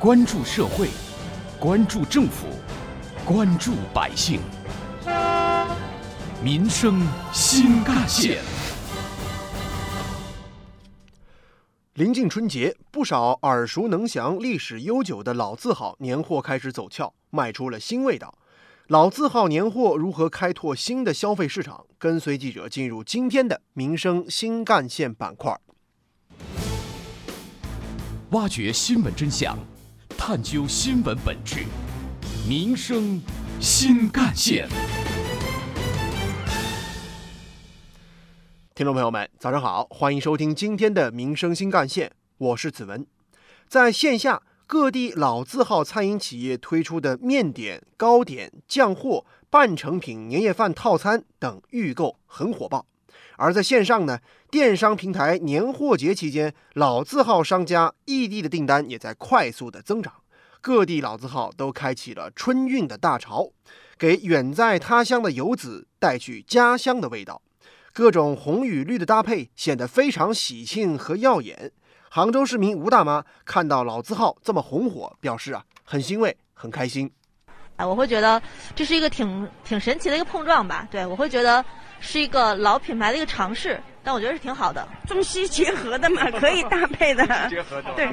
关注社会，关注政府，关注百姓，民生新干线。临近春节，不少耳熟能详、历史悠久的老字号年货开始走俏，卖出了新味道。老字号年货如何开拓新的消费市场？跟随记者进入今天的民生新干线板块，挖掘新闻真相，探究新闻本质，民生新干线。听众朋友们，早上好，欢迎收听今天的民生新干线，我是子文。在线下，各地老字号餐饮企业推出的面点、糕点、酱货、半成品、年夜饭套餐等预购很火爆；而在线上呢，电商平台年货节期间，老字号商家异地的订单也在快速的增长，各地老字号都开启了春运的大潮，给远在他乡的游子带去家乡的味道。各种红与绿的搭配显得非常喜庆和耀眼。杭州市民吴大妈看到老字号这么红火，表示啊很欣慰，很开心。啊，我会觉得这是一个挺挺神奇的一个碰撞吧。对我会觉得是一个老品牌的一个尝试，但我觉得是挺好的。中西结合的嘛，可以搭配的。结合的。对，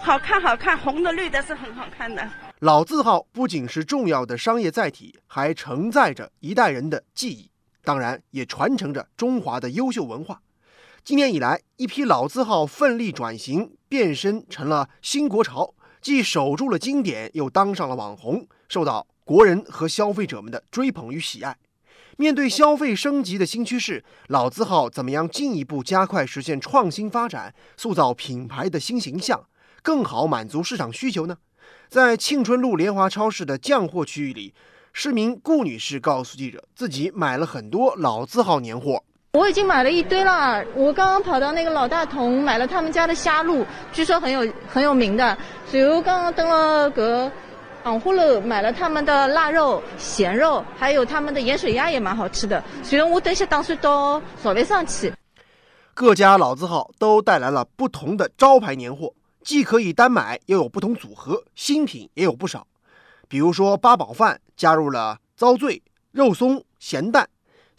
好看好看，红的绿的是很好看的。老字号不仅是重要的商业载体，还承载着一代人的记忆。当然，也传承着中华的优秀文化。今年以来，一批老字号奋力转型，变身成了新国潮，既守住了经典，又当上了网红，受到国人和消费者们的追捧与喜爱。面对消费升级的新趋势，老字号怎么样进一步加快实现创新发展，塑造品牌的新形象，更好满足市场需求呢？在庆春路联华超市的降货区域里。市民顾女士告诉记者，自己买了很多老字号年货。我已经买了一堆了。我刚刚跑到那个老大同买了他们家的虾露，据说很有很有名的。随后刚刚登了个昂户楼，买了他们的腊肉、咸肉，还有他们的盐水鸭也蛮好吃的。随后我等一下打算到稍微上去。各家老字号都带来了不同的招牌年货，既可以单买，又有不同组合，新品也有不少。比如说八宝饭加入了糟醉、肉松、咸蛋；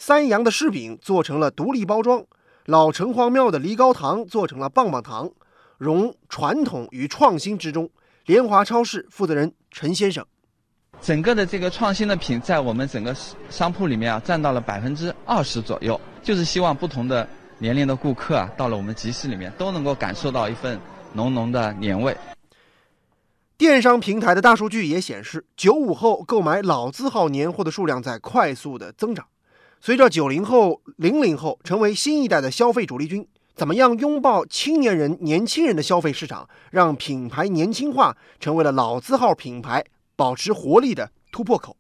三阳的柿饼做成了独立包装；老城隍庙的梨膏糖做成了棒棒糖，融传统与创新之中。联华超市负责人陈先生，整个的这个创新的品在我们整个商铺里面啊，占到了百分之二十左右，就是希望不同的年龄的顾客啊，到了我们集市里面都能够感受到一份浓浓的年味。电商平台的大数据也显示，九五后购买老字号年货的数量在快速的增长。随着九零后、零零后成为新一代的消费主力军，怎么样拥抱青年人、年轻人的消费市场，让品牌年轻化，成为了老字号品牌保持活力的突破口。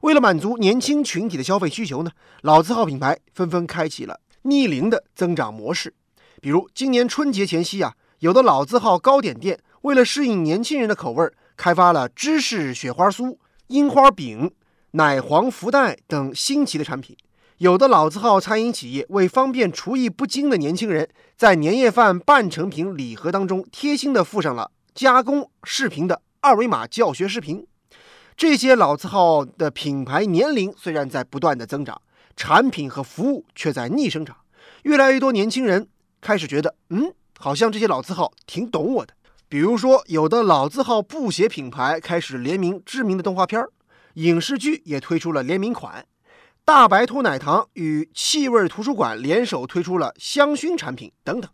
为了满足年轻群体的消费需求呢，老字号品牌纷纷开启了逆龄的增长模式。比如今年春节前夕啊，有的老字号糕点店。为了适应年轻人的口味，开发了芝士雪花酥、樱花饼、奶黄福袋等新奇的产品。有的老字号餐饮企业为方便厨艺不精的年轻人，在年夜饭半成品礼盒当中贴心地附上了加工视频的二维码教学视频。这些老字号的品牌年龄虽然在不断的增长，产品和服务却在逆生长。越来越多年轻人开始觉得，嗯，好像这些老字号挺懂我的。比如说，有的老字号布鞋品牌开始联名知名的动画片儿，影视剧也推出了联名款。大白兔奶糖与气味图书馆联手推出了香薰产品等等。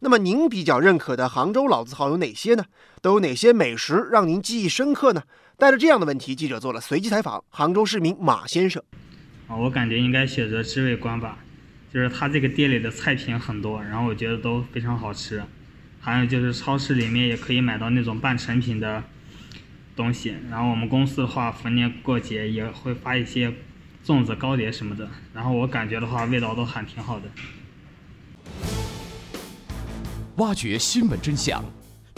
那么，您比较认可的杭州老字号有哪些呢？都有哪些美食让您记忆深刻呢？带着这样的问题，记者做了随机采访。杭州市民马先生，啊，我感觉应该选择知味观吧，就是他这个店里的菜品很多，然后我觉得都非常好吃。还有就是超市里面也可以买到那种半成品的东西，然后我们公司的话，逢年过节也会发一些粽子、糕点什么的，然后我感觉的话，味道都还挺好的。挖掘新闻真相，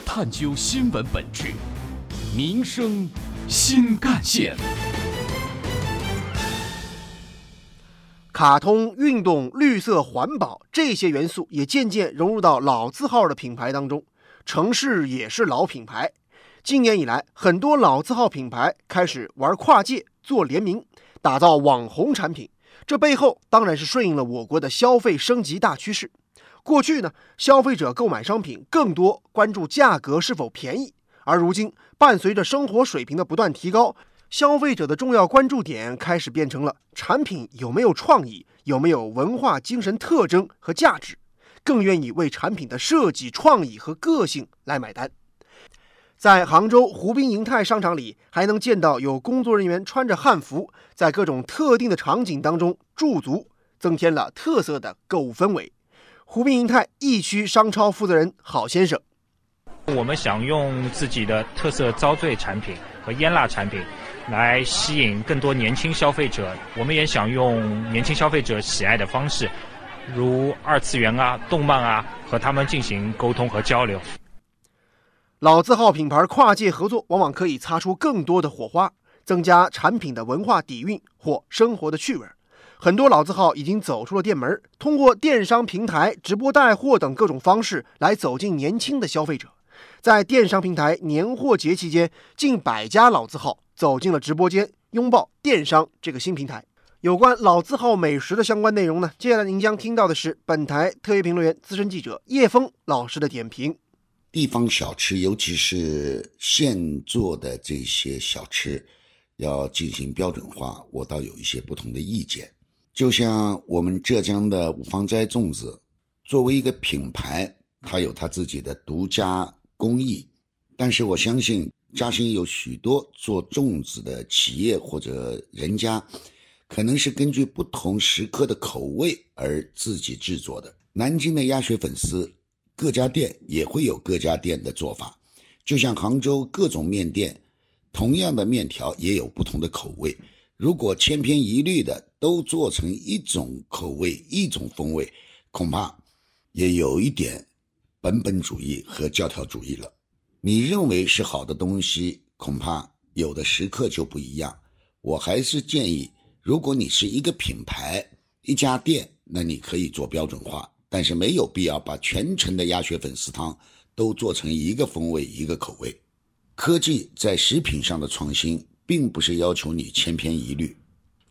探究新闻本质，民生新干线。卡通、运动、绿色、环保这些元素也渐渐融入到老字号的品牌当中。城市也是老品牌，今年以来，很多老字号品牌开始玩跨界、做联名，打造网红产品。这背后当然是顺应了我国的消费升级大趋势。过去呢，消费者购买商品更多关注价格是否便宜，而如今伴随着生活水平的不断提高，消费者的重要关注点开始变成了产品有没有创意、有没有文化精神特征和价值，更愿意为产品的设计创意和个性来买单。在杭州湖滨银泰商场里，还能见到有工作人员穿着汉服，在各种特定的场景当中驻足，增添了特色的购物氛围。湖滨银泰易区商超负责人郝先生：“我们想用自己的特色遭罪产品和腌腊产品，来吸引更多年轻消费者。我们也想用年轻消费者喜爱的方式，如二次元啊、动漫啊，和他们进行沟通和交流。”老字号品牌跨界合作，往往可以擦出更多的火花，增加产品的文化底蕴或生活的趣味。很多老字号已经走出了店门，通过电商平台、直播带货等各种方式来走进年轻的消费者。在电商平台年货节期间，近百家老字号走进了直播间，拥抱电商这个新平台。有关老字号美食的相关内容呢？接下来您将听到的是本台特约评论员、资深记者叶峰老师的点评。地方小吃，尤其是现做的这些小吃，要进行标准化，我倒有一些不同的意见。就像我们浙江的五芳斋粽子，作为一个品牌，它有它自己的独家工艺。但是我相信，嘉兴有许多做粽子的企业或者人家，可能是根据不同时刻的口味而自己制作的。南京的鸭血粉丝。各家店也会有各家店的做法，就像杭州各种面店，同样的面条也有不同的口味。如果千篇一律的都做成一种口味、一种风味，恐怕也有一点本本主义和教条主义了。你认为是好的东西，恐怕有的时刻就不一样。我还是建议，如果你是一个品牌、一家店，那你可以做标准化。但是没有必要把全城的鸭血粉丝汤都做成一个风味、一个口味。科技在食品上的创新，并不是要求你千篇一律，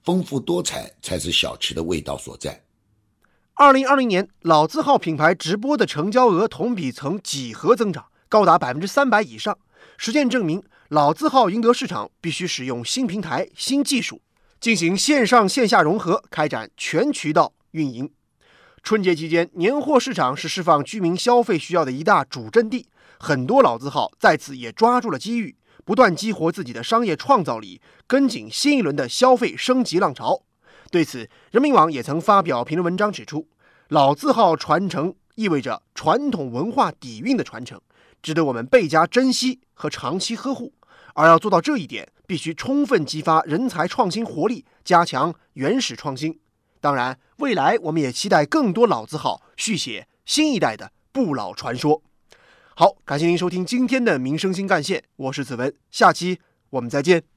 丰富多彩才是小吃的味道所在。二零二零年，老字号品牌直播的成交额同比呈几何增长，高达百分之三百以上。实践证明，老字号赢得市场，必须使用新平台、新技术，进行线上线下融合，开展全渠道运营。春节期间，年货市场是释放居民消费需要的一大主阵地。很多老字号在此也抓住了机遇，不断激活自己的商业创造力，跟紧新一轮的消费升级浪潮。对此，人民网也曾发表评论文章指出，老字号传承意味着传统文化底蕴的传承，值得我们倍加珍惜和长期呵护。而要做到这一点，必须充分激发人才创新活力，加强原始创新。当然，未来我们也期待更多老字号续写新一代的不老传说。好，感谢您收听今天的《民生新干线》，我是子文，下期我们再见。